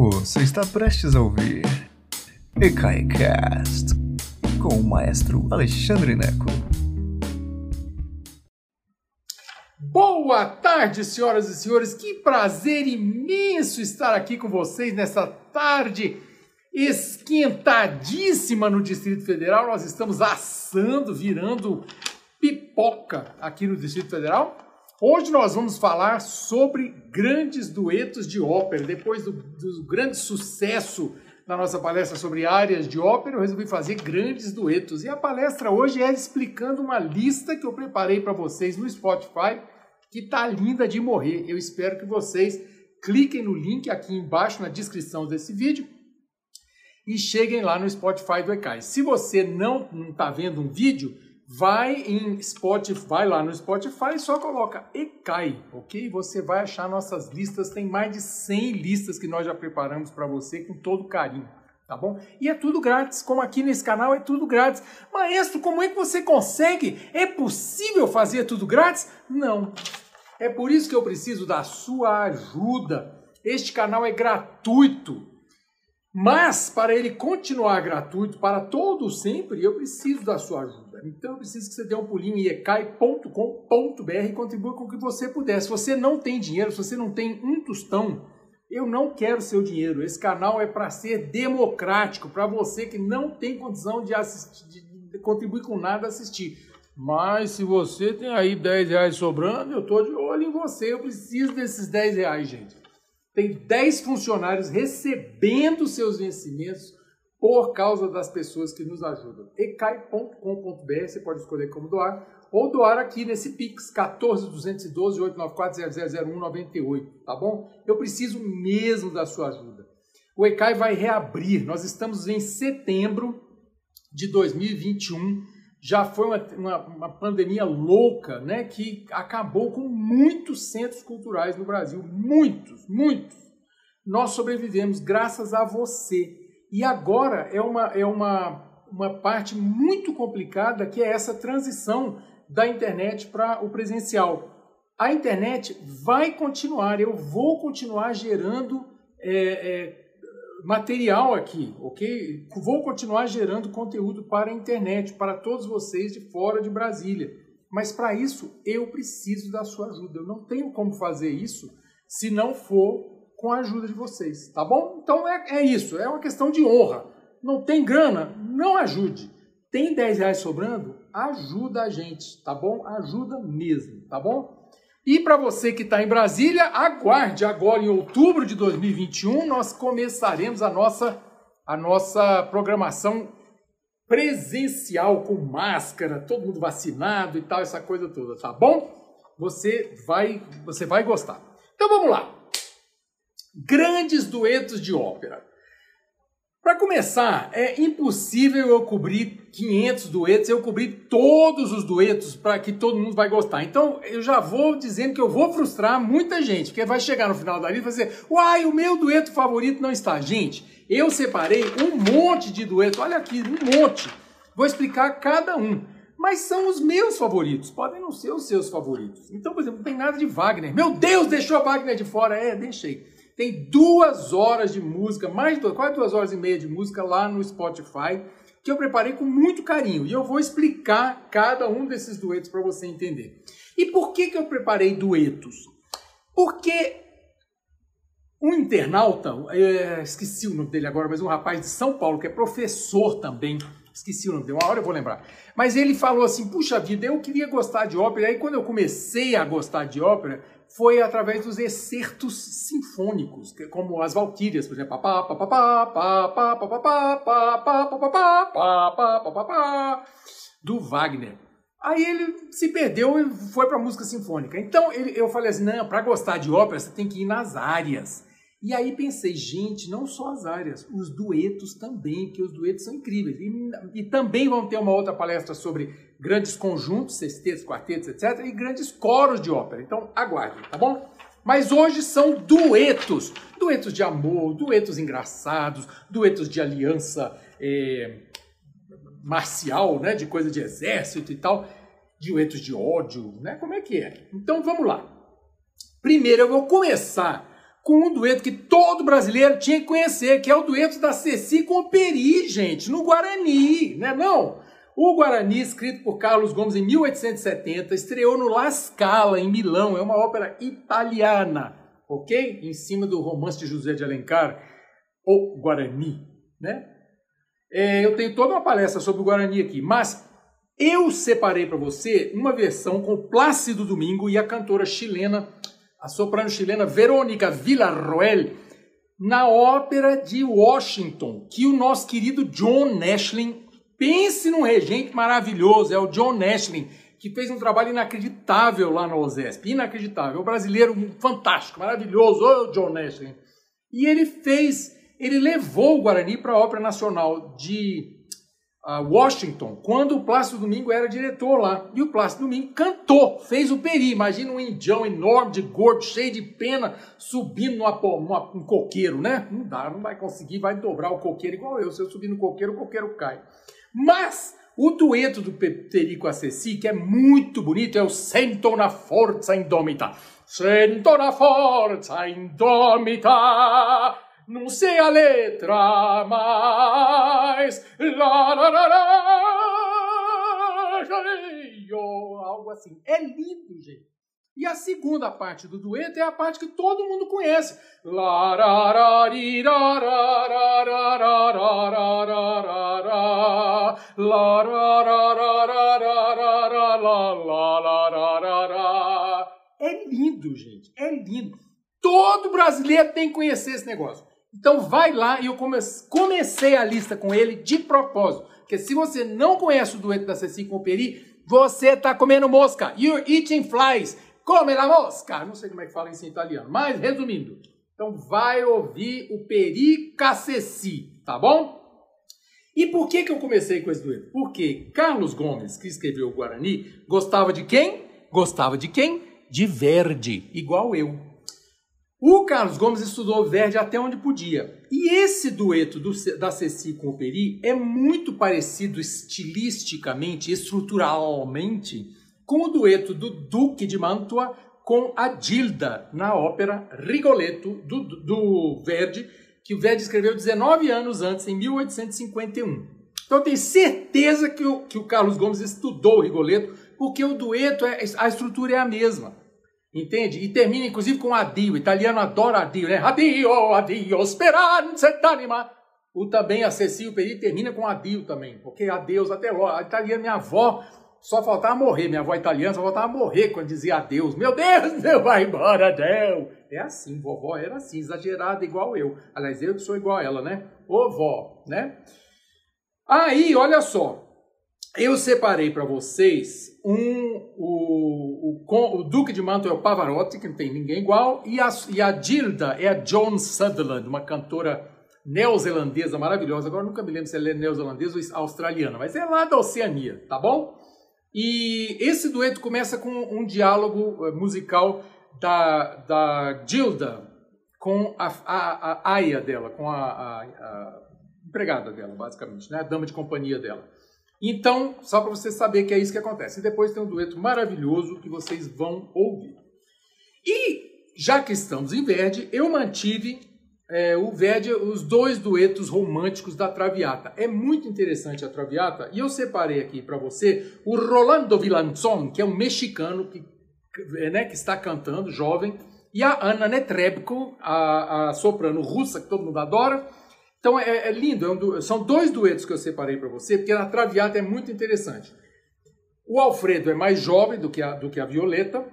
Você está prestes a ouvir EKAICAST com o maestro Alexandre Neco. Boa tarde, senhoras e senhores. Que prazer imenso estar aqui com vocês nessa tarde esquentadíssima no Distrito Federal. Nós estamos assando, virando pipoca aqui no Distrito Federal. Hoje nós vamos falar sobre grandes duetos de ópera. Depois do, do grande sucesso na nossa palestra sobre áreas de ópera, eu resolvi fazer grandes duetos. E a palestra hoje é explicando uma lista que eu preparei para vocês no Spotify, que tá linda de morrer. Eu espero que vocês cliquem no link aqui embaixo na descrição desse vídeo e cheguem lá no Spotify do ECAI. Se você não está vendo um vídeo, vai em Spotify, vai lá no Spotify e só coloca ECAI, ok? Você vai achar nossas listas, tem mais de 100 listas que nós já preparamos para você com todo carinho, tá bom? E é tudo grátis, como aqui nesse canal é tudo grátis. Maestro, como é que você consegue? É possível fazer tudo grátis? Não. É por isso que eu preciso da sua ajuda. Este canal é gratuito. Mas, para ele continuar gratuito para todo sempre, eu preciso da sua ajuda. Então, eu preciso que você dê um pulinho em ecai.com.br e contribua com o que você puder. Se você não tem dinheiro, se você não tem um tostão, eu não quero seu dinheiro. Esse canal é para ser democrático, para você que não tem condição de, assistir, de contribuir com nada assistir. Mas se você tem aí 10 reais sobrando, eu estou de olho em você. Eu preciso desses 10 reais, gente tem 10 funcionários recebendo seus vencimentos por causa das pessoas que nos ajudam. ecai.com.br, você pode escolher como doar, ou doar aqui nesse Pix, 14 212 894 000198, tá bom? Eu preciso mesmo da sua ajuda. O ECAI vai reabrir, nós estamos em setembro de 2021, já foi uma, uma, uma, pandemia louca, né, que acabou com muitos centros culturais no Brasil, muitos, muitos. Nós sobrevivemos graças a você. E agora é uma, é uma, uma parte muito complicada que é essa transição da internet para o presencial. A internet vai continuar, eu vou continuar gerando é, é, material aqui, ok? Vou continuar gerando conteúdo para a internet, para todos vocês de fora de Brasília. Mas para isso eu preciso da sua ajuda. Eu não tenho como fazer isso se não for com a ajuda de vocês, tá bom? Então é, é isso, é uma questão de honra. Não tem grana? Não ajude. Tem 10 reais sobrando? Ajuda a gente, tá bom? Ajuda mesmo, tá bom? E para você que está em Brasília, aguarde agora em outubro de 2021 nós começaremos a nossa a nossa programação presencial com máscara, todo mundo vacinado e tal, essa coisa toda, tá bom? Você vai você vai gostar. Então vamos lá. Grandes duetos de ópera. Para começar, é impossível eu cobrir 500 duetos, eu cobrir todos os duetos para que todo mundo vai gostar. Então, eu já vou dizendo que eu vou frustrar muita gente, porque vai chegar no final da lista e vai dizer, uai, o meu dueto favorito não está. Gente, eu separei um monte de duetos, olha aqui, um monte. Vou explicar cada um. Mas são os meus favoritos, podem não ser os seus favoritos. Então, por exemplo, não tem nada de Wagner. Meu Deus, deixou a Wagner de fora. É, deixei. Tem duas horas de música, mais duas, quase duas horas e meia de música lá no Spotify, que eu preparei com muito carinho. E eu vou explicar cada um desses duetos para você entender. E por que, que eu preparei duetos? Porque um internauta, é, esqueci o nome dele agora, mas um rapaz de São Paulo, que é professor também, esqueci o nome dele, uma hora eu vou lembrar. Mas ele falou assim: puxa vida, eu queria gostar de ópera. E aí, quando eu comecei a gostar de ópera, foi através dos excertos sinfônicos, como as Valquírias, por exemplo, do Wagner. Aí ele se perdeu e foi para música sinfônica. Então ele, eu falei assim, não, para gostar de ópera você tem que ir nas áreas. E aí pensei, gente, não só as áreas, os duetos também, que os duetos são incríveis. E, e também vão ter uma outra palestra sobre grandes conjuntos, sextetos, quartetos, etc., e grandes coros de ópera. Então, aguarde, tá bom? Mas hoje são duetos. Duetos de amor, duetos engraçados, duetos de aliança é, marcial, né? De coisa de exército e tal. Duetos de ódio, né? Como é que é? Então, vamos lá. Primeiro, eu vou começar com um dueto que todo brasileiro tinha que conhecer, que é o dueto da Ceci com o Peri, gente, no Guarani, né não? O Guarani, escrito por Carlos Gomes em 1870, estreou no La Scala, em Milão, é uma ópera italiana, ok? Em cima do romance de José de Alencar, O Guarani, né? É, eu tenho toda uma palestra sobre o Guarani aqui, mas eu separei para você uma versão com Plácido Domingo e a cantora chilena a soprano chilena Verônica Villarroel, na ópera de Washington, que o nosso querido John Nashlin, pense num regente maravilhoso, é o John Nashlin, que fez um trabalho inacreditável lá na OSESP, inacreditável, o brasileiro fantástico, maravilhoso, o John Nashlin. E ele fez, ele levou o Guarani para a Ópera Nacional de Washington, quando o Plácido Domingo era diretor lá. E o Plácido Domingo cantou, fez o peri. Imagina um indião enorme, de gordo, cheio de pena, subindo numa, numa, um coqueiro, né? Não dá, não vai conseguir, vai dobrar o coqueiro igual eu. Se eu subir no coqueiro, o coqueiro cai. Mas o dueto do Perico Acessi, que é muito bonito, é o Sento na Forza Indômita. Sento na Forza Indômita não sei a letra mais. Lá, lá, lá, lá, algo assim. É lindo, gente. E a segunda parte do dueto é a parte que todo mundo conhece. É lindo, gente. É lindo. Todo brasileiro tem que conhecer esse negócio. Então vai lá e eu comecei a lista com ele de propósito. Porque se você não conhece o dueto da Ceci com o Peri, você está comendo mosca. You're eating flies. Come la mosca. Não sei como é que fala isso em italiano, mas resumindo. Então vai ouvir o Peri Caceci, tá bom? E por que, que eu comecei com esse dueto? Porque Carlos Gomes, que escreveu o Guarani, gostava de quem? Gostava de quem? De Verdi, igual eu. O Carlos Gomes estudou Verdi até onde podia. E esse dueto do, da Ceci com o Peri é muito parecido estilisticamente, estruturalmente, com o dueto do Duque de Mantua com a Gilda na ópera Rigoletto do, do Verdi, que o Verdi escreveu 19 anos antes, em 1851. Então eu tenho certeza que o, que o Carlos Gomes estudou o Rigoletto, porque o dueto, é, a estrutura é a mesma. Entende? E termina inclusive com adio. O italiano adora adio, né? Adio, adio, speranza d'anima. O também a Cecília Peri termina com adio também, porque adeus até logo. A italiana, minha avó, só faltava morrer. Minha avó italiana só faltava morrer quando dizia adeus. Meu Deus, meu vai embora, Deus. É assim, vovó era assim, exagerada igual eu. Aliás, eu que sou igual a ela, né? Ô vó, né? Aí, olha só. Eu separei para vocês um, o, o, o, Duque de Mantua é o Pavarotti, que não tem ninguém igual, e a, e a Gilda é a Joan Sutherland, uma cantora neozelandesa maravilhosa. Agora nunca me lembro se ela é neozelandesa ou australiana, mas é lá da Oceania, tá bom? E esse dueto começa com um diálogo eh, musical da, da Gilda com a, a, a aia dela, com a, a, a empregada dela, basicamente, né? a dama de companhia dela. Então, só para você saber que é isso que acontece. E depois tem um dueto maravilhoso que vocês vão ouvir. E, já que estamos em Verdi, eu mantive é, o Verdi, os dois duetos românticos da Traviata. É muito interessante a Traviata, e eu separei aqui para você o Rolando Villanzon, que é um mexicano que, né, que está cantando, jovem, e a Ana Netrebko, a, a soprano russa, que todo mundo adora, então é, é lindo, é um são dois duetos que eu separei para você, porque na Traviata é muito interessante. O Alfredo é mais jovem do que a, do que a Violeta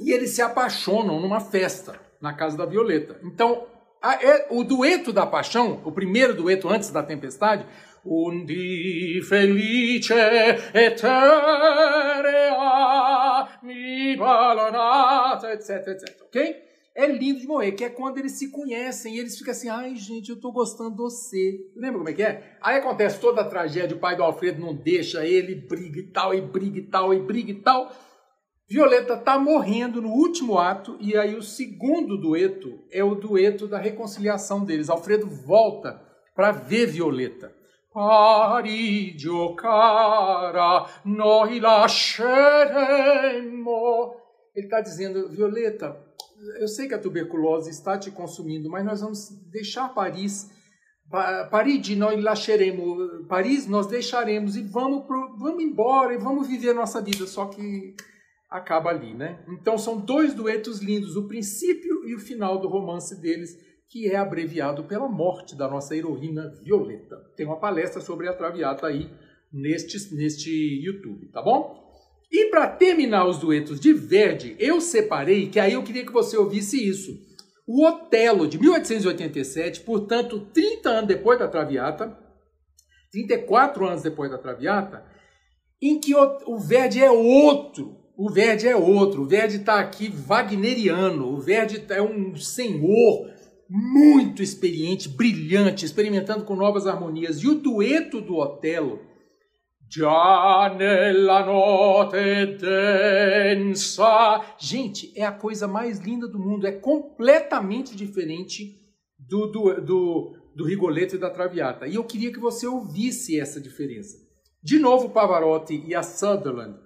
e eles se apaixonam numa festa na casa da Violeta. Então, a, é, o dueto da paixão, o primeiro dueto antes da tempestade, Un di felice eterea mi balonata, etc, etc, ok? É lindo de morrer, que é quando eles se conhecem e eles ficam assim, ai gente, eu tô gostando de você. Lembra como é que é? Aí acontece toda a tragédia, o pai do Alfredo não deixa ele, briga e tal, e briga e tal, e briga e tal. Violeta tá morrendo no último ato, e aí o segundo dueto é o dueto da reconciliação deles. Alfredo volta para ver Violeta. Paridio cara, noi lasceremo. Ele está dizendo, Violeta, eu sei que a tuberculose está te consumindo, mas nós vamos deixar Paris. Paris, nós lasceremos. Paris, nós deixaremos e vamos, pro, vamos embora e vamos viver a nossa vida. Só que acaba ali, né? Então são dois duetos lindos, o princípio e o final do romance deles, que é abreviado pela morte da nossa heroína Violeta. Tem uma palestra sobre a Traviata aí neste, neste YouTube, tá bom? E para terminar os duetos de Verdi, eu separei, que aí eu queria que você ouvisse isso. O Otelo, de 1887, portanto, 30 anos depois da Traviata, 34 anos depois da Traviata, em que o Verdi é outro, o Verdi é outro. O Verdi está aqui wagneriano. O Verdi é um senhor muito experiente, brilhante, experimentando com novas harmonias. E o dueto do Otelo, Già nella notte densa. Gente, é a coisa mais linda do mundo. É completamente diferente do, do, do, do Rigoletto e da Traviata. E eu queria que você ouvisse essa diferença. De novo, Pavarotti e a Sutherland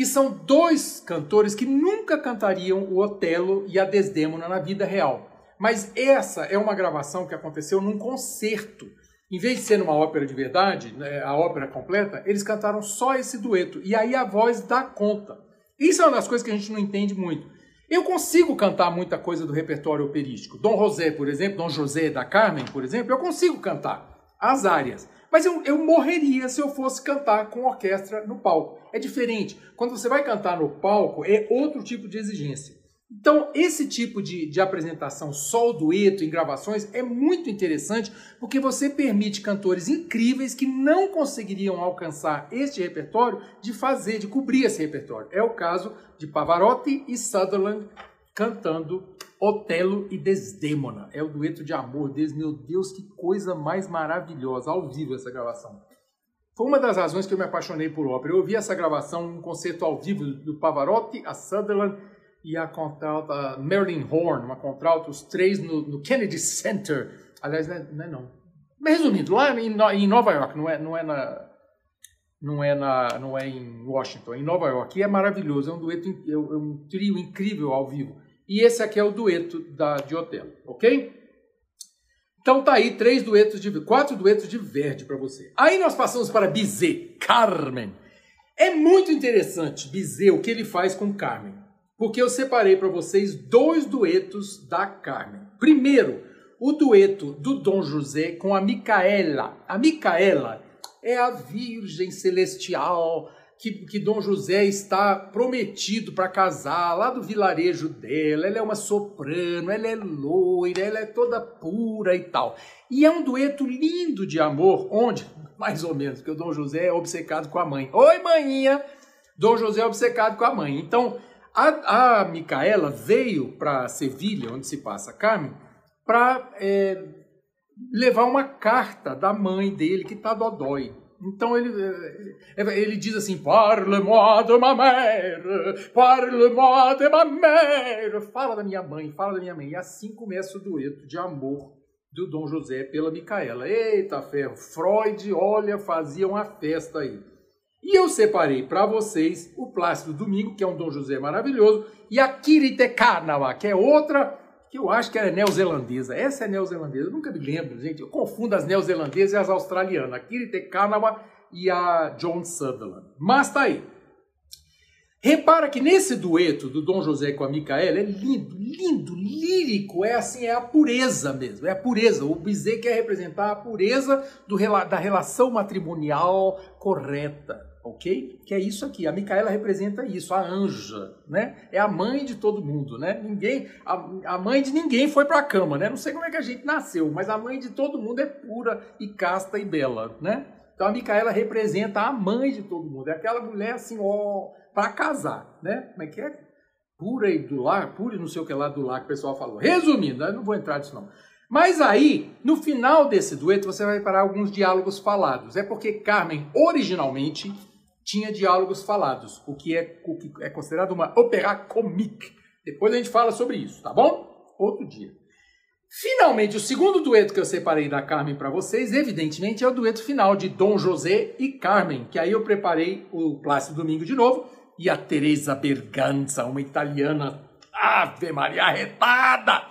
que são dois cantores que nunca cantariam o Otelo e a Desdemona na vida real. Mas essa é uma gravação que aconteceu num concerto. Em vez de ser numa ópera de verdade, né, a ópera completa, eles cantaram só esse dueto. E aí a voz dá conta. Isso é uma das coisas que a gente não entende muito. Eu consigo cantar muita coisa do repertório operístico. Dom José, por exemplo, Dom José da Carmen, por exemplo, eu consigo cantar as áreas. Mas eu, eu morreria se eu fosse cantar com orquestra no palco. É diferente. Quando você vai cantar no palco, é outro tipo de exigência. Então, esse tipo de, de apresentação, só o dueto, em gravações, é muito interessante porque você permite cantores incríveis que não conseguiriam alcançar este repertório de fazer, de cobrir esse repertório. É o caso de Pavarotti e Sutherland cantando Otelo e Desdemona. É o dueto de amor deles. Meu Deus, que coisa mais maravilhosa. Ao vivo essa gravação. Foi uma das razões que eu me apaixonei por ópera. Eu ouvi essa gravação, um concerto ao vivo do Pavarotti, a Sutherland e a contralta Marilyn Horn, uma contralta, os três no, no Kennedy Center. Aliás, não é não. É não. Mas resumindo, lá em, em, Nova York, não é, não é na... Não é, na, não é em Washington, é em Nova York. E é maravilhoso, é um dueto, é um trio incrível ao vivo. E esse aqui é o dueto da, de Otelo, ok? Então tá aí três duetos de quatro duetos de Verdi para você. Aí nós passamos para Bizet, Carmen. É muito interessante Bizet o que ele faz com Carmen, porque eu separei para vocês dois duetos da Carmen. Primeiro, o dueto do Dom José com a Micaela. A Micaela é a Virgem Celestial que, que Dom José está prometido para casar lá do vilarejo dela. Ela é uma soprano, ela é loira, ela é toda pura e tal. E é um dueto lindo de amor, onde, mais ou menos, que o Dom José é obcecado com a mãe. Oi, maninha! Dom José é obcecado com a mãe. Então, a, a Micaela veio para Sevilha, onde se passa Carmen, para é, levar uma carta da mãe dele, que está dodói. Então ele, ele, ele diz assim: Parle-moi de ma mère, parle-moi de ma mère. Fala da minha mãe, fala da minha mãe. E assim começa o dueto de amor do Dom José pela Micaela. Eita ferro, Freud, olha, fazia uma festa aí. E eu separei para vocês o Plácido Domingo, que é um Dom José maravilhoso, e a Kirite Kanawa, que é outra que eu acho que é neozelandesa. Essa é neozelandesa, eu nunca me lembro, gente. Eu confundo as neozelandesas e as australianas. A Kirite Kanawa e a John Sutherland. Mas tá aí. Repara que nesse dueto do Dom José com a Micaela é lindo, lindo, lírico, é assim, é a pureza mesmo, é a pureza. O Bizet quer representar a pureza do, da relação matrimonial correta ok? Que é isso aqui. A Micaela representa isso, a anja, né? É a mãe de todo mundo, né? Ninguém, a, a mãe de ninguém foi para a cama, né? Não sei como é que a gente nasceu, mas a mãe de todo mundo é pura e casta e bela, né? Então a Micaela representa a mãe de todo mundo. É aquela mulher assim, ó, para casar, né? Como é que é? Pura e do lar, pura e não sei o que lá do lar que o pessoal falou. Resumindo, eu não vou entrar nisso não. Mas aí, no final desse dueto, você vai parar alguns diálogos falados. É porque Carmen, originalmente, tinha diálogos falados, o que é, o que é considerado uma ópera comique. Depois a gente fala sobre isso, tá bom? Outro dia. Finalmente, o segundo dueto que eu separei da Carmen para vocês, evidentemente, é o dueto final de Dom José e Carmen, que aí eu preparei o Plácido Domingo de novo e a Teresa Berganza, uma italiana Ave Maria arretada!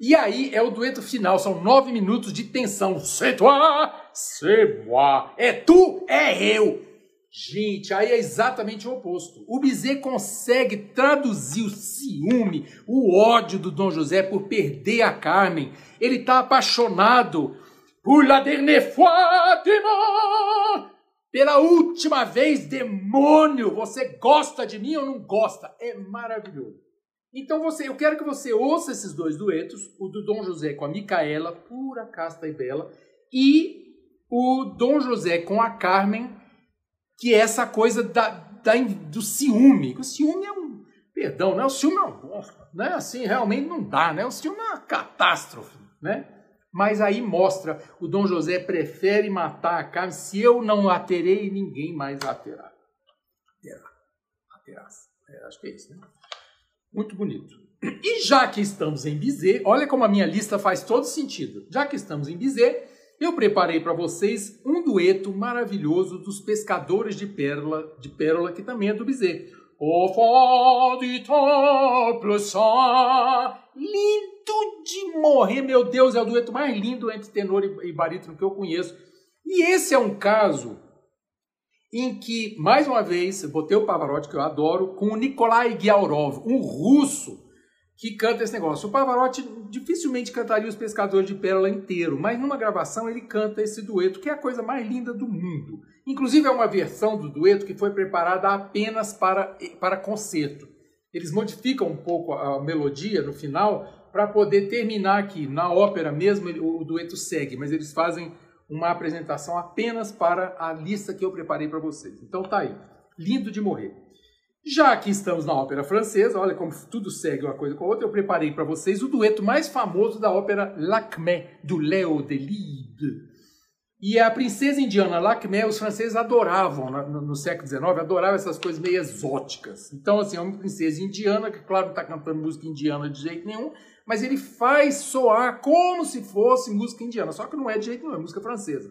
E aí é o dueto final, são nove minutos de tensão. C'est toi, c'est moi. É tu, é eu. Gente, aí é exatamente o oposto. O Bizet consegue traduzir o ciúme, o ódio do Dom José por perder a Carmen. Ele está apaixonado por la dernière fois! Pela última vez, demônio! Você gosta de mim ou não gosta? É maravilhoso. Então você, eu quero que você ouça esses dois duetos, o do Dom José com a Micaela, pura, casta e bela, e o Dom José com a Carmen, que é essa coisa da, da do ciúme. O ciúme é um, perdão, né? O ciúme é um, né? Assim, realmente não dá, né? O ciúme é uma catástrofe, né? Mas aí mostra, o Dom José prefere matar a Carmen, se eu não a terei, ninguém mais a terá. Terá. A terás. É, acho que é isso, né? Muito bonito. E já que estamos em Bizet, olha como a minha lista faz todo sentido. Já que estamos em Bizet, eu preparei para vocês um dueto maravilhoso dos pescadores de pérola, de pérola que também é do Bizet. Au fond du temple. Lindo de morrer, meu Deus, é o dueto mais lindo entre tenor e barítono que eu conheço. E esse é um caso em que, mais uma vez, botei o Pavarotti, que eu adoro, com o Nikolai Giaurov, um russo que canta esse negócio. O Pavarotti dificilmente cantaria Os Pescadores de Pérola inteiro, mas numa gravação ele canta esse dueto, que é a coisa mais linda do mundo. Inclusive é uma versão do dueto que foi preparada apenas para, para concerto. Eles modificam um pouco a melodia no final para poder terminar aqui. Na ópera mesmo o dueto segue, mas eles fazem uma apresentação apenas para a lista que eu preparei para vocês. Então tá aí, lindo de morrer. Já que estamos na ópera francesa, olha como tudo segue uma coisa com a outra, eu preparei para vocês o dueto mais famoso da ópera Lacmé, do Léo Delibes. E a princesa indiana Lacmé, os franceses adoravam no, no século XIX, adoravam essas coisas meio exóticas. Então, assim, é uma princesa indiana, que claro não está cantando música indiana de jeito nenhum, mas ele faz soar como se fosse música indiana, só que não é de jeito nenhum, é música francesa.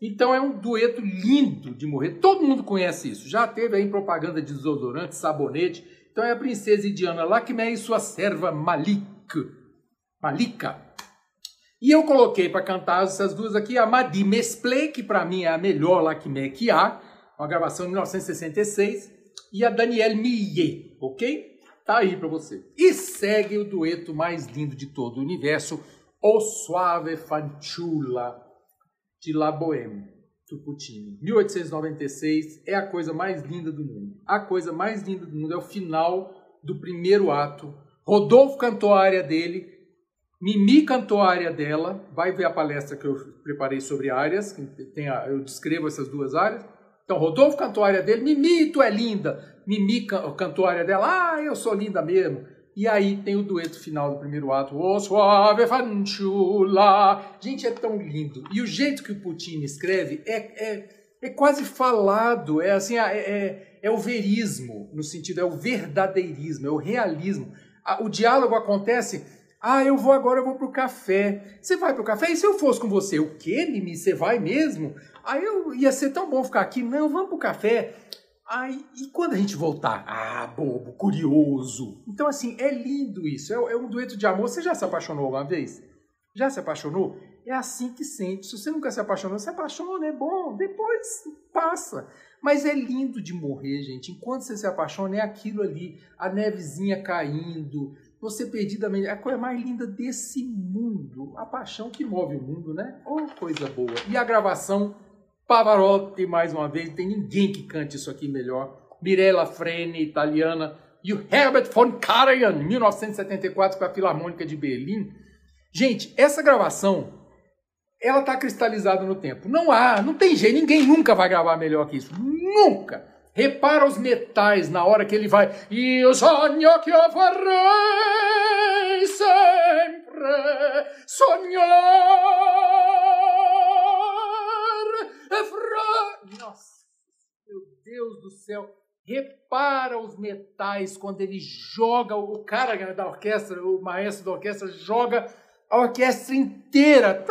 Então é um dueto lindo de morrer. Todo mundo conhece isso. Já teve aí propaganda de desodorante, sabonete. Então é a princesa indiana Lakme e sua serva Malik. Malika. E eu coloquei para cantar essas duas aqui a Madi Mesple, que para mim é a melhor Lakme que há, uma gravação de 1966, e a Danielle Millet, ok? Tá aí para você. E segue o dueto mais lindo de todo o universo, O Suave Fanciulla, de La Bohème, do Puccini. 1896 é a coisa mais linda do mundo. A coisa mais linda do mundo é o final do primeiro ato. Rodolfo cantou a área dele, Mimi cantou a área dela. Vai ver a palestra que eu preparei sobre áreas, tem a, eu descrevo essas duas áreas. Então, Rodolfo cantou a área dele, Mimi, tu é linda. Mimi cantou a área dela, ah, eu sou linda mesmo. E aí tem o dueto final do primeiro ato, O suave. Gente, é tão lindo. E o jeito que o Putin escreve é, é, é quase falado, é assim, é, é, é o verismo, no sentido, é o verdadeirismo, é o realismo. O diálogo acontece ah, eu vou agora, eu vou pro café. Você vai pro café? E se eu fosse com você? O quê, Mimi? Você vai mesmo? Aí eu ia ser tão bom ficar aqui. Não, vamos pro café. Aí, e quando a gente voltar? Ah, bobo, curioso. Então, assim, é lindo isso. É, é um dueto de amor. Você já se apaixonou alguma vez? Já se apaixonou? É assim que sente. Se você nunca se apaixonou, se apaixona, é bom. Depois passa. Mas é lindo de morrer, gente. Enquanto você se apaixona, é aquilo ali. A nevezinha caindo, você perdidamente. É a coisa mais linda desse mundo. A paixão que move o mundo, né? Oh, coisa boa. E a gravação Pavarotti, mais uma vez. Tem ninguém que cante isso aqui melhor. Mirella Freni, italiana. E o Herbert von Karajan, 1974, com a Filarmônica de Berlim. Gente, essa gravação, ela está cristalizada no tempo. Não há, não tem jeito, ninguém nunca vai gravar melhor que isso. Nunca! Repara os metais na hora que ele vai. E o sonho que eu farei sempre sonhar. Nossa, meu Deus do céu. Repara os metais quando ele joga, o cara da orquestra, o maestro da orquestra, joga a orquestra inteira.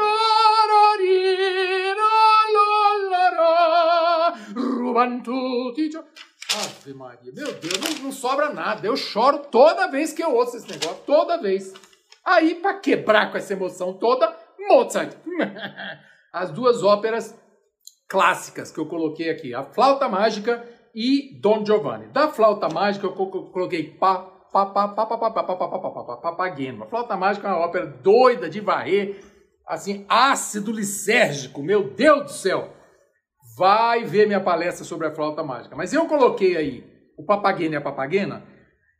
Ave Maria, meu Deus, não, não, sobra nada. Eu choro toda vez que eu ouço esse negócio, toda vez. Aí, para quebrar com essa emoção toda, Mozart. As duas óperas clássicas que eu coloquei aqui, a flauta mágica e Don Giovanni. Da flauta mágica eu coloquei pá Papageno. A flauta mágica é uma ópera doida de varrer, assim, ácido lisérgico, meu Deus do céu. Vai ver minha palestra sobre a flauta mágica. Mas eu coloquei aí o Papageno e a Papagena,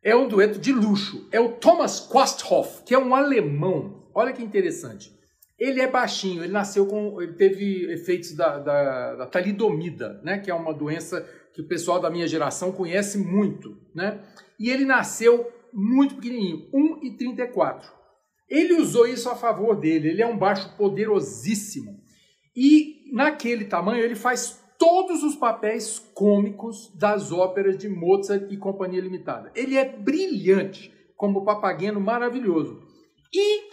é um dueto de luxo. É o Thomas Quasthoff, que é um alemão. Olha que interessante. Ele é baixinho, ele nasceu com. Ele teve efeitos da, da, da talidomida, né? Que é uma doença que o pessoal da minha geração conhece muito, né? E ele nasceu muito pequenininho, 1,34. Ele usou isso a favor dele, ele é um baixo poderosíssimo. E naquele tamanho ele faz todos os papéis cômicos das óperas de Mozart e Companhia Limitada. Ele é brilhante, como papageno maravilhoso. E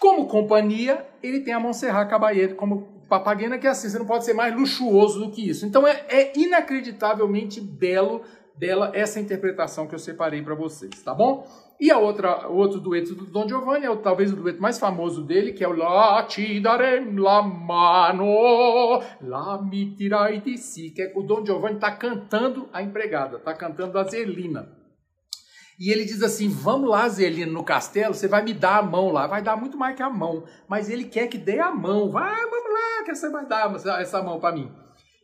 como companhia, ele tem a Montserrat Caballé como papagena, que é assim, você não pode ser mais luxuoso do que isso. Então é, é inacreditavelmente belo dela essa interpretação que eu separei para vocês, tá bom? E a outra, o outro dueto do Don Giovanni é o, talvez o dueto mais famoso dele, que é o La ti darem la mano, la mi tirai di si, que é o Don Giovanni está cantando a empregada, está cantando a Zelina. E ele diz assim: Vamos lá, Zelina, no castelo, você vai me dar a mão lá. Vai dar muito mais que a mão. Mas ele quer que dê a mão. Vai, vamos lá, que você vai dar essa mão para mim.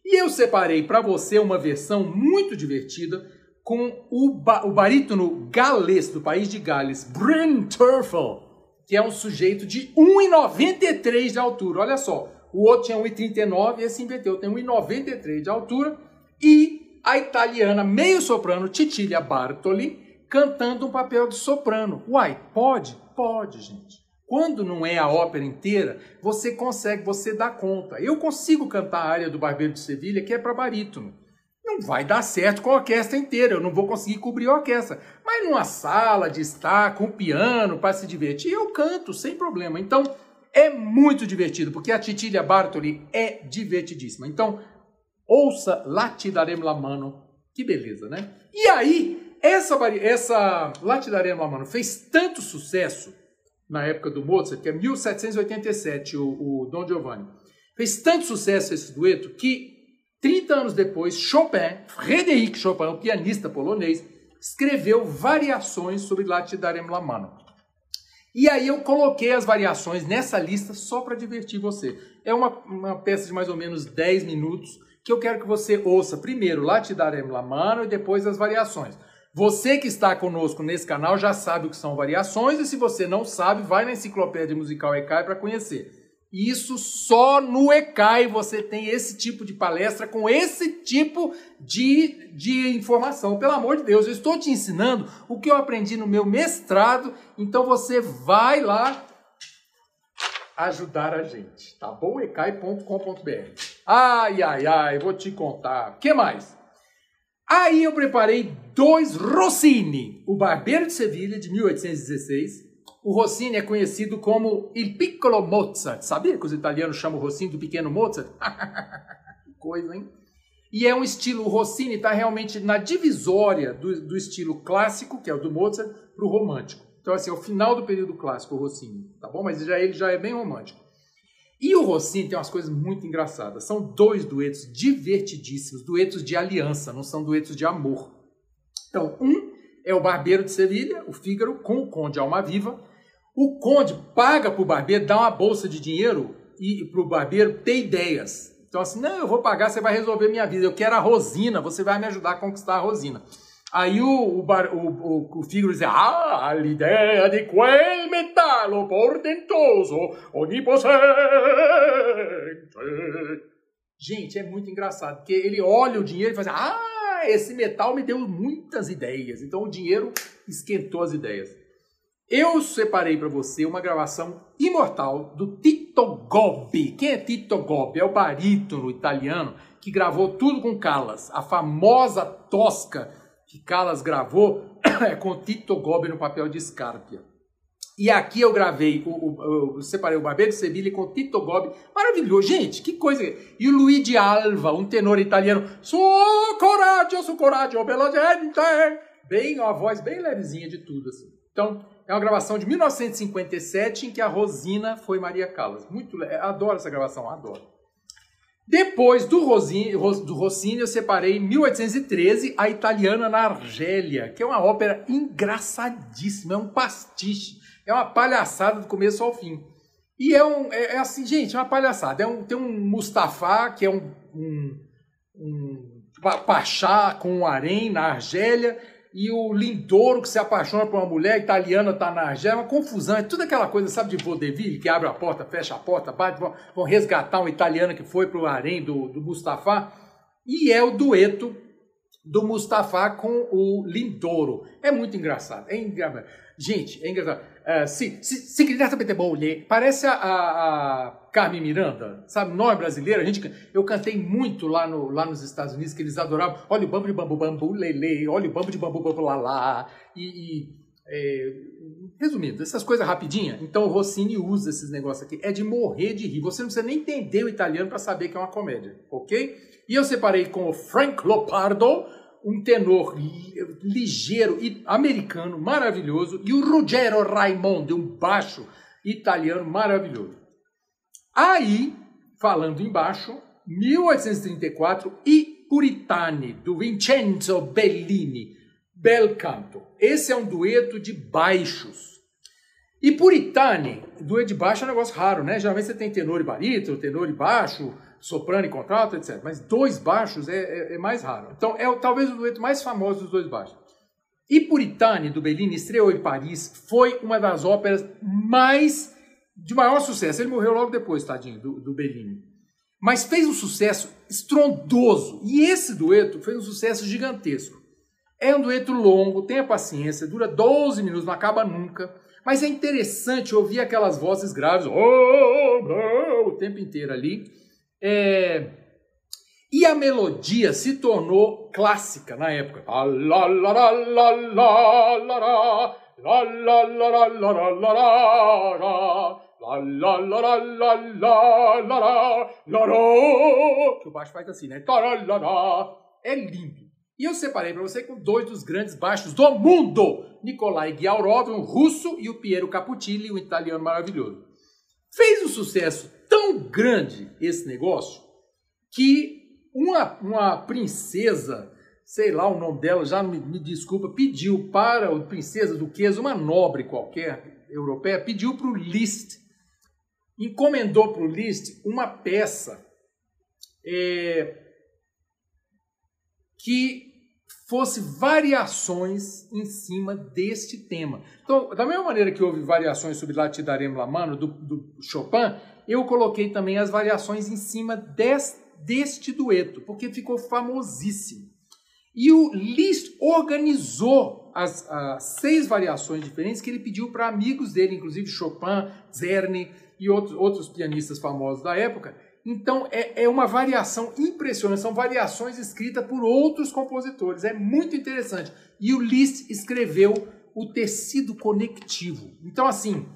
E eu separei para você uma versão muito divertida com o, ba o barítono galês do país de Gales, Bryn Turfel, que é um sujeito de 1,93 de altura. Olha só, o outro tinha 1,39 e esse inverteu, tem 1,93 de altura. E a italiana meio soprano Titilia Bartoli cantando um papel de soprano. Uai, pode? Pode, gente. Quando não é a ópera inteira, você consegue, você dá conta. Eu consigo cantar a área do Barbeiro de Sevilha, que é para barítono. Não vai dar certo com a orquestra inteira, eu não vou conseguir cobrir a orquestra. Mas numa sala de estar com piano para se divertir, eu canto sem problema. Então, é muito divertido, porque a Titilia Bartoli é divertidíssima. Então, ouça Ti Darem La Mano. Que beleza, né? E aí, essa, essa Latidarena Mano fez tanto sucesso na época do Mozart, que é 1787, o, o Don Giovanni, fez tanto sucesso esse dueto que 30 anos depois, Chopin, Frédéric Chopin, o pianista polonês, escreveu variações sobre la Mano. E aí eu coloquei as variações nessa lista só para divertir você. É uma, uma peça de mais ou menos 10 minutos que eu quero que você ouça primeiro Latidarem la Mano e depois as variações. Você que está conosco nesse canal já sabe o que são variações e se você não sabe, vai na enciclopédia musical ECAI para conhecer. Isso só no ECAI você tem esse tipo de palestra com esse tipo de, de informação. Pelo amor de Deus, eu estou te ensinando o que eu aprendi no meu mestrado, então você vai lá ajudar a gente, tá bom? ecai.com.br. Ai, ai, ai, vou te contar. O que mais? Aí eu preparei dois Rossini, o Barbeiro de Sevilha, de 1816. O Rossini é conhecido como Il Piccolo Mozart. Sabia que os italianos chamam o Rossini do pequeno Mozart? que coisa, hein? E é um estilo, o Rossini está realmente na divisória do, do, estilo clássico, que é o do Mozart, para o romântico. Então, assim, é o final do período clássico, o Rossini, tá bom? Mas já, ele já é bem romântico. E o Rossini tem umas coisas muito engraçadas. São dois duetos divertidíssimos, duetos de aliança, não são duetos de amor. Então, um é o Barbeiro de Sevilha, o Fígaro, com o Conde Almaviva. O Conde paga para o Barbeiro, dá uma bolsa de dinheiro e para o Barbeiro ter ideias. Então, assim, não, eu vou pagar, você vai resolver minha vida. Eu quero a Rosina, você vai me ajudar a conquistar a Rosina. Aí o, o, o, o, o Figaro diz, ah, l'idea di quel metallo portentoso, onipossente. Gente, é muito engraçado, porque ele olha o dinheiro e faz, ah, esse metal me deu muitas ideias. Então o dinheiro esquentou as ideias. Eu separei para você uma gravação imortal do Tito Gobbi. Quem é Tito Gobbi? É o barítono italiano que gravou tudo com Callas, a famosa tosca que Callas gravou é com Tito Gobi no papel de Scarpia. E aqui eu gravei, o, o, eu separei o Barbeiro de Sevilha com Tito Gobbi. Maravilhoso, gente, que coisa. E o Luigi Alva, um tenor italiano. Sou coraggio, coraggio, bella gente. Bem, uma voz bem levezinha de tudo, assim. Então, é uma gravação de 1957 em que a Rosina foi Maria Callas. Muito, adoro essa gravação, adoro. Depois do, Rossini, do Rossini, eu separei em 1813 A Italiana na Argélia, que é uma ópera engraçadíssima, é um pastiche, é uma palhaçada do começo ao fim. E é, um, é, é assim, gente, é uma palhaçada. É um, tem um Mustafa, que é um, um, um pachá com um harém na Argélia, e o Lindoro que se apaixona por uma mulher italiana, tá na Argélia, é uma confusão, é tudo aquela coisa, sabe, de vaudeville, que abre a porta, fecha a porta, bate, vão, vão resgatar um italiano que foi pro harém do, do Mustafa, e é o dueto do Mustafa com o Lindoro. É muito engraçado, é engraçado. Gente, é engraçado. Uh, se, se, se quiser bom, parece a, a, a, Carmen Miranda, sabe? Nós brasileiros, a gente, eu cantei muito lá, no, lá nos Estados Unidos, que eles adoravam. Olha o bambu de bambu, bambu, lele, olha o bambu de bambu, bambu, lá, lá. E, e é, resumindo, essas coisas rapidinhas. Então o Rossini usa esses negócios aqui. É de morrer de rir. Você não precisa nem entender o italiano para saber que é uma comédia, ok? E eu separei com o Frank Lopardo, um tenor ligeiro e americano maravilhoso, e o Ruggero Raimondi, um baixo italiano maravilhoso. Aí, falando embaixo, 1834 e Puritani, do Vincenzo Bellini, Bel Canto. Esse é um dueto de baixos. E Puritani, dueto de baixo é um negócio raro, né? Geralmente você tem tenor e barítono, tenor e baixo, soprano e contralto, etc. Mas dois baixos é, é, é mais raro. Então é talvez o dueto mais famoso dos dois baixos. E Puritani, do Bellini, estreou em Paris, foi uma das óperas mais de maior sucesso. Ele morreu logo depois, tadinho, do, do Bellini. Mas fez um sucesso estrondoso. E esse dueto fez um sucesso gigantesco. É um dueto longo, tenha paciência, dura 12 minutos, não acaba nunca. Mas é interessante ouvir aquelas vozes graves oh, oh, o tempo inteiro ali. É... E a melodia se tornou clássica na época. Que o baixo faz assim, né? É lindo. E eu separei para você com dois dos grandes baixos do mundo: Nikolai Giaurov, um russo, e o Piero Caputilli, um italiano maravilhoso. Fez um sucesso tão grande esse negócio que uma, uma princesa, sei lá o nome dela, já me, me desculpa, pediu para a princesa Duquesa, uma nobre qualquer europeia, pediu para o Liszt, encomendou para o Liszt uma peça é, que fosse variações em cima deste tema. Então, da mesma maneira que houve variações sobre Latidarem Lamano, do, do Chopin, eu coloquei também as variações em cima des, deste dueto, porque ficou famosíssimo. E o Liszt organizou as, as seis variações diferentes que ele pediu para amigos dele, inclusive Chopin, Czerny e outros, outros pianistas famosos da época, então é, é uma variação impressionante, são variações escritas por outros compositores, é muito interessante. E o Liszt escreveu o tecido conectivo. Então, assim,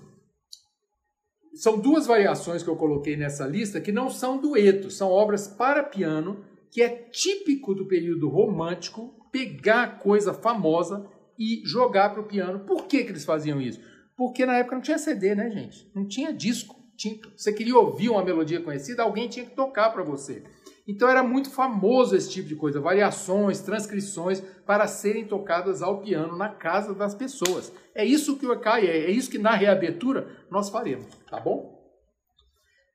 são duas variações que eu coloquei nessa lista que não são duetos, são obras para piano, que é típico do período romântico pegar coisa famosa e jogar para o piano. Por que, que eles faziam isso? Porque na época não tinha CD, né, gente? Não tinha disco tinha, você queria ouvir uma melodia conhecida, alguém tinha que tocar para você. Então era muito famoso esse tipo de coisa, variações, transcrições para serem tocadas ao piano na casa das pessoas. É isso que o ECAI é, é isso que na reabertura nós faremos, tá bom?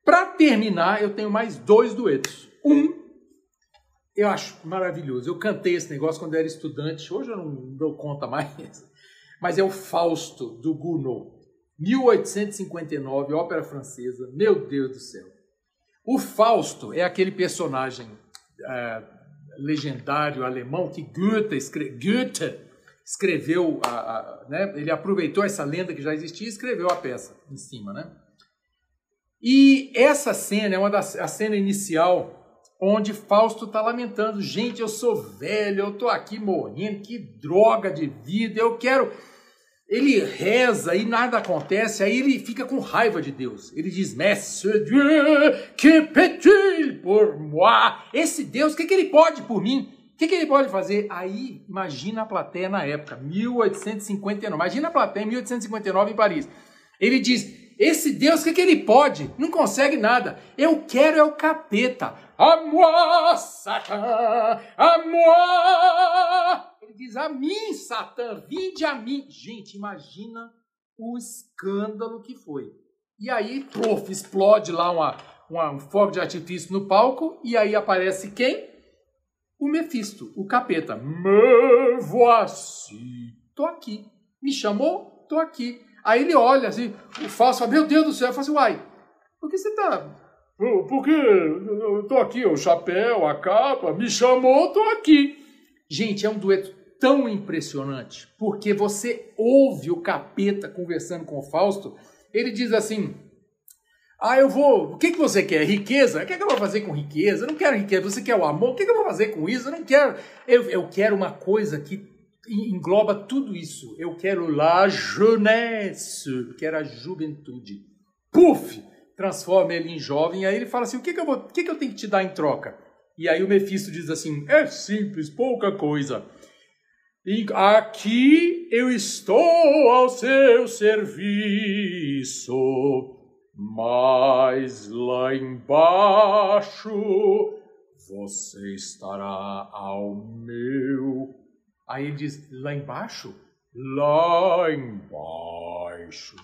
Para terminar, eu tenho mais dois duetos. Um, eu acho maravilhoso. Eu cantei esse negócio quando eu era estudante, hoje eu não dou conta mais, mas é o Fausto do Gounod. 1859, ópera francesa. Meu Deus do céu. O Fausto é aquele personagem é, legendário alemão que Goethe, escre Goethe escreveu, a, a, né? ele aproveitou essa lenda que já existia e escreveu a peça em cima. Né? E essa cena é uma das, a cena inicial onde Fausto está lamentando: gente, eu sou velho, eu estou aqui morrendo, que droga de vida, eu quero ele reza e nada acontece, aí ele fica com raiva de Deus. Ele diz, Monsieur Dieu, que peut-il pour moi? Esse Deus, o que, que ele pode por mim? O que, que ele pode fazer? Aí, imagina a plateia na época, 1859. Imagina a plateia em 1859 em Paris. Ele diz, esse Deus, o que, que ele pode? Não consegue nada. Eu quero é o capeta. A moi, Satan! A moi! Diz: A mim, Satã, vinde a mim. Gente, imagina o escândalo que foi. E aí, prof, explode lá uma, uma, um fogo de artifício no palco, e aí aparece quem? O Mefisto, o capeta. Me voici. Tô aqui. Me chamou? Tô aqui. Aí ele olha assim, o falso fala, meu Deus do céu, eu falo assim, uai, por que você tá. Porque eu tô aqui, o chapéu, a capa, me chamou, tô aqui. Gente, é um dueto tão impressionante, porque você ouve o capeta conversando com o Fausto, ele diz assim: Ah, eu vou. O que, que você quer? Riqueza? O que, que eu vou fazer com riqueza? Eu não quero riqueza. Você quer o amor? O que, que eu vou fazer com isso? Eu não quero. Eu, eu quero uma coisa que engloba tudo isso. Eu quero la jeunesse, eu quero a juventude. Puf! Transforma ele em jovem, aí ele fala assim: o que, que, eu, vou, o que, que eu tenho que te dar em troca? E aí o Mephisto diz assim: é simples, pouca coisa. Aqui eu estou ao seu serviço, mas lá embaixo você estará ao meu. Aí ele diz: lá embaixo? Lá embaixo.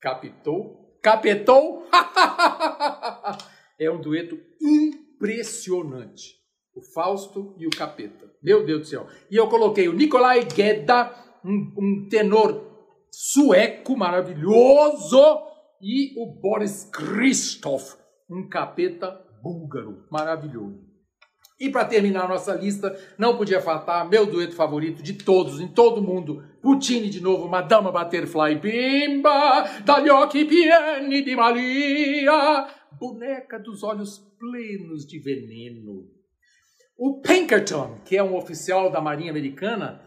Capitou? Capetou? é um dueto impressionante. O Fausto e o Capeta. Meu Deus do céu. E eu coloquei o Nikolai Gedda, um, um tenor sueco maravilhoso, e o Boris Christoph, um capeta búlgaro maravilhoso. E para terminar nossa lista, não podia faltar meu dueto favorito de todos, em todo mundo. Puccini de novo, Madama Butterfly, Bimba, dagli occhi pieni di Maria, boneca dos olhos plenos de veneno. O Pinkerton, que é um oficial da Marinha Americana,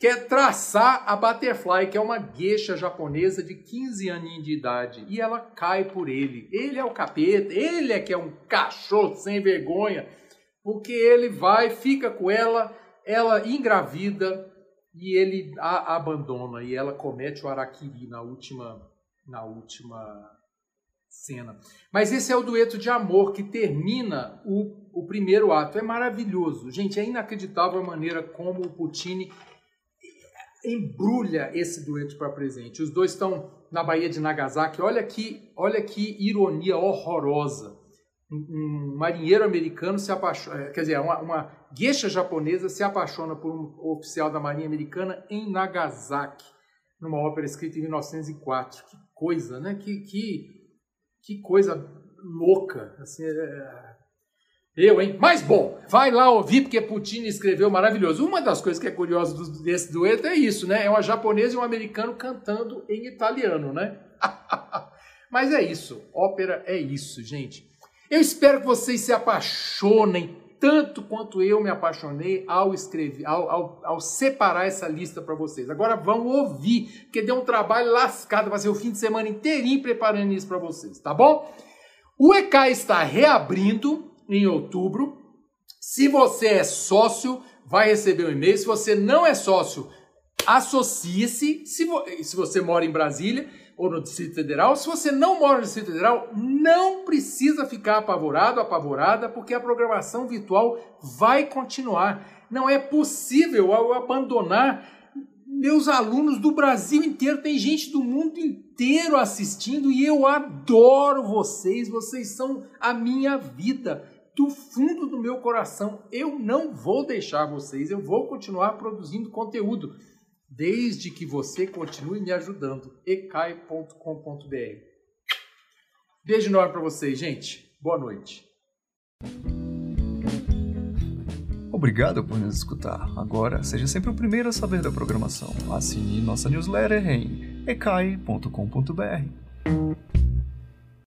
quer traçar a Butterfly, que é uma gueixa japonesa de 15 aninhos de idade, e ela cai por ele. Ele é o capeta, ele é que é um cachorro sem vergonha, porque ele vai, fica com ela, ela engravida e ele a abandona e ela comete o araquiri na última na última cena. Mas esse é o dueto de amor que termina o, o primeiro ato. É maravilhoso. Gente, é inacreditável a maneira como o Puccini embrulha esse dueto para presente. Os dois estão na Baía de Nagasaki. Olha que, olha que ironia horrorosa. Um, um marinheiro americano se apaixona, eh, quer dizer, uma, uma gueixa japonesa se apaixona por um oficial da Marinha Americana em Nagasaki, numa ópera escrita em 1904. Que coisa, né? Que, que que coisa louca. Assim, é... Eu, hein? Mas bom, vai lá ouvir, porque Putin escreveu maravilhoso. Uma das coisas que é curiosa desse dueto é isso, né? É uma japonesa e um americano cantando em italiano, né? Mas é isso. Ópera é isso, gente. Eu espero que vocês se apaixonem tanto quanto eu me apaixonei ao escrever, ao, ao, ao separar essa lista para vocês. Agora vão ouvir, porque deu um trabalho lascado, vai ser o fim de semana inteirinho preparando isso para vocês, tá bom? O EK está reabrindo em outubro. Se você é sócio, vai receber um e-mail. Se você não é sócio, associe-se. Se, vo se você mora em Brasília, ou no Distrito Federal. Se você não mora no Distrito Federal, não precisa ficar apavorado, apavorada, porque a programação virtual vai continuar. Não é possível eu abandonar meus alunos do Brasil inteiro, tem gente do mundo inteiro assistindo e eu adoro vocês, vocês são a minha vida. Do fundo do meu coração, eu não vou deixar vocês, eu vou continuar produzindo conteúdo desde que você continue me ajudando. ecai.com.br. Beijo enorme para vocês, gente. Boa noite. Obrigado por nos escutar. Agora, seja sempre o primeiro a saber da programação. Assine nossa newsletter em ecai.com.br.